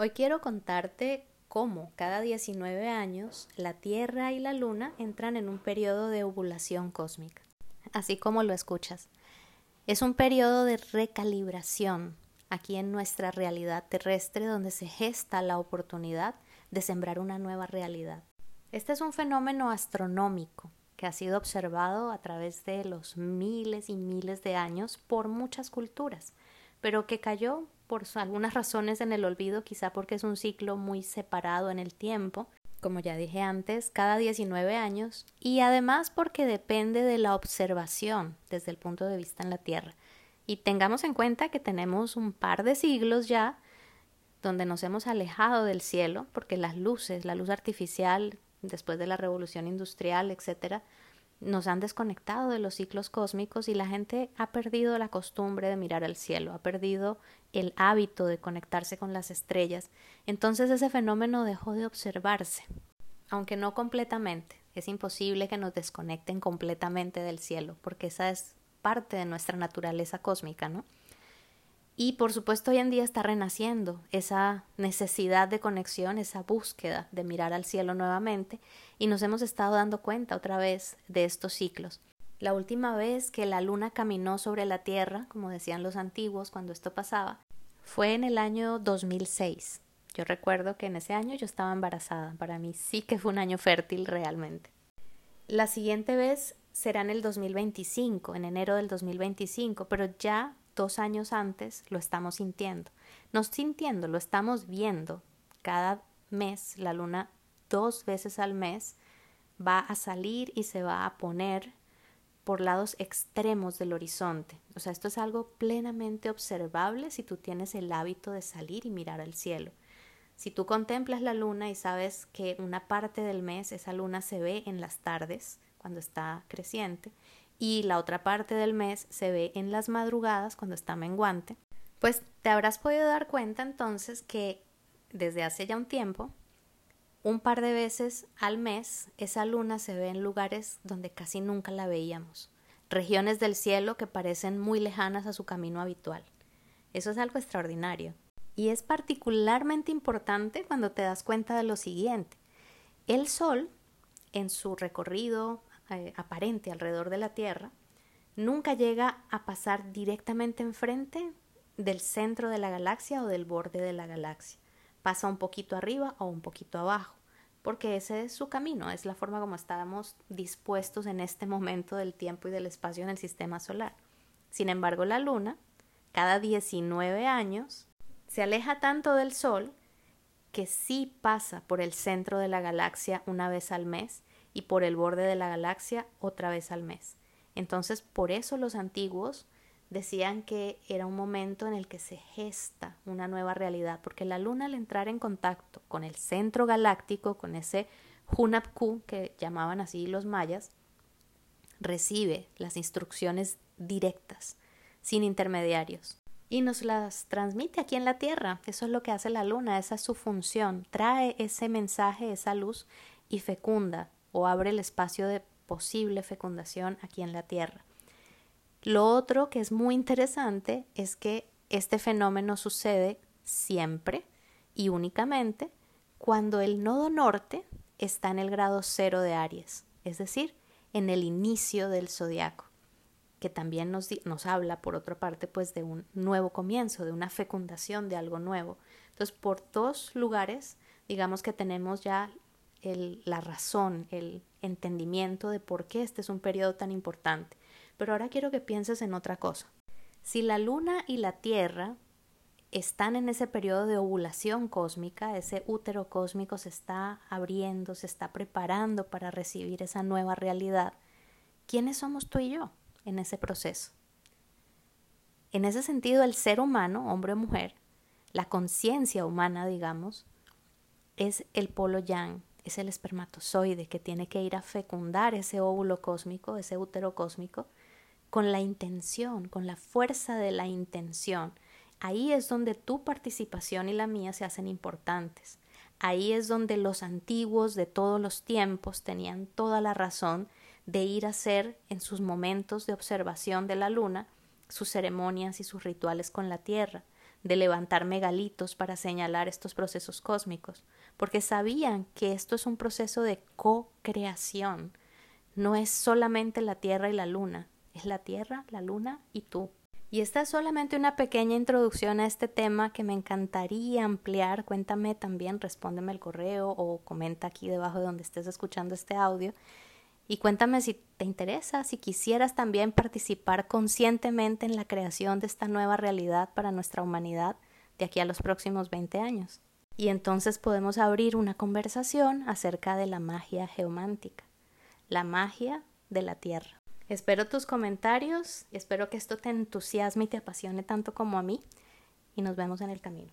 Hoy quiero contarte cómo cada 19 años la Tierra y la Luna entran en un periodo de ovulación cósmica, así como lo escuchas. Es un periodo de recalibración aquí en nuestra realidad terrestre donde se gesta la oportunidad de sembrar una nueva realidad. Este es un fenómeno astronómico que ha sido observado a través de los miles y miles de años por muchas culturas, pero que cayó por algunas razones en el olvido, quizá porque es un ciclo muy separado en el tiempo, como ya dije antes, cada 19 años, y además porque depende de la observación desde el punto de vista en la Tierra. Y tengamos en cuenta que tenemos un par de siglos ya donde nos hemos alejado del cielo, porque las luces, la luz artificial, después de la revolución industrial, etcétera, nos han desconectado de los ciclos cósmicos y la gente ha perdido la costumbre de mirar al cielo, ha perdido el hábito de conectarse con las estrellas. Entonces ese fenómeno dejó de observarse, aunque no completamente. Es imposible que nos desconecten completamente del cielo, porque esa es parte de nuestra naturaleza cósmica, ¿no? Y por supuesto hoy en día está renaciendo esa necesidad de conexión, esa búsqueda de mirar al cielo nuevamente y nos hemos estado dando cuenta otra vez de estos ciclos. La última vez que la luna caminó sobre la Tierra, como decían los antiguos cuando esto pasaba, fue en el año 2006. Yo recuerdo que en ese año yo estaba embarazada. Para mí sí que fue un año fértil realmente. La siguiente vez será en el 2025, en enero del 2025, pero ya dos años antes lo estamos sintiendo. No sintiendo, lo estamos viendo. Cada mes, la luna dos veces al mes va a salir y se va a poner por lados extremos del horizonte. O sea, esto es algo plenamente observable si tú tienes el hábito de salir y mirar al cielo. Si tú contemplas la luna y sabes que una parte del mes esa luna se ve en las tardes, cuando está creciente, y la otra parte del mes se ve en las madrugadas cuando está menguante, pues te habrás podido dar cuenta entonces que desde hace ya un tiempo, un par de veces al mes, esa luna se ve en lugares donde casi nunca la veíamos, regiones del cielo que parecen muy lejanas a su camino habitual. Eso es algo extraordinario. Y es particularmente importante cuando te das cuenta de lo siguiente. El Sol, en su recorrido eh, aparente alrededor de la Tierra, nunca llega a pasar directamente enfrente del centro de la galaxia o del borde de la galaxia. Pasa un poquito arriba o un poquito abajo, porque ese es su camino, es la forma como estábamos dispuestos en este momento del tiempo y del espacio en el sistema solar. Sin embargo, la Luna, cada 19 años, se aleja tanto del Sol que sí pasa por el centro de la galaxia una vez al mes y por el borde de la galaxia otra vez al mes. Entonces, por eso los antiguos decían que era un momento en el que se gesta una nueva realidad, porque la luna al entrar en contacto con el centro galáctico, con ese Hunapku que llamaban así los mayas, recibe las instrucciones directas, sin intermediarios, y nos las transmite aquí en la Tierra. Eso es lo que hace la luna, esa es su función, trae ese mensaje, esa luz y fecunda o abre el espacio de posible fecundación aquí en la Tierra. Lo otro que es muy interesante es que este fenómeno sucede siempre y únicamente cuando el nodo norte está en el grado cero de Aries, es decir, en el inicio del zodiaco, que también nos, nos habla, por otra parte, pues de un nuevo comienzo, de una fecundación de algo nuevo. Entonces, por dos lugares, digamos que tenemos ya la razón, el entendimiento de por qué este es un periodo tan importante. Pero ahora quiero que pienses en otra cosa. Si la luna y la tierra están en ese periodo de ovulación cósmica, ese útero cósmico se está abriendo, se está preparando para recibir esa nueva realidad, ¿quiénes somos tú y yo en ese proceso? En ese sentido, el ser humano, hombre o mujer, la conciencia humana, digamos, es el polo yang, es el espermatozoide que tiene que ir a fecundar ese óvulo cósmico, ese útero cósmico, con la intención, con la fuerza de la intención. Ahí es donde tu participación y la mía se hacen importantes. Ahí es donde los antiguos de todos los tiempos tenían toda la razón de ir a hacer en sus momentos de observación de la luna sus ceremonias y sus rituales con la tierra, de levantar megalitos para señalar estos procesos cósmicos, porque sabían que esto es un proceso de co-creación. No es solamente la Tierra y la Luna, es la Tierra, la Luna y tú. Y esta es solamente una pequeña introducción a este tema que me encantaría ampliar. Cuéntame también, respóndeme el correo o comenta aquí debajo de donde estés escuchando este audio. Y cuéntame si te interesa, si quisieras también participar conscientemente en la creación de esta nueva realidad para nuestra humanidad de aquí a los próximos 20 años. Y entonces podemos abrir una conversación acerca de la magia geomántica, la magia de la Tierra. Espero tus comentarios, espero que esto te entusiasme y te apasione tanto como a mí y nos vemos en el camino.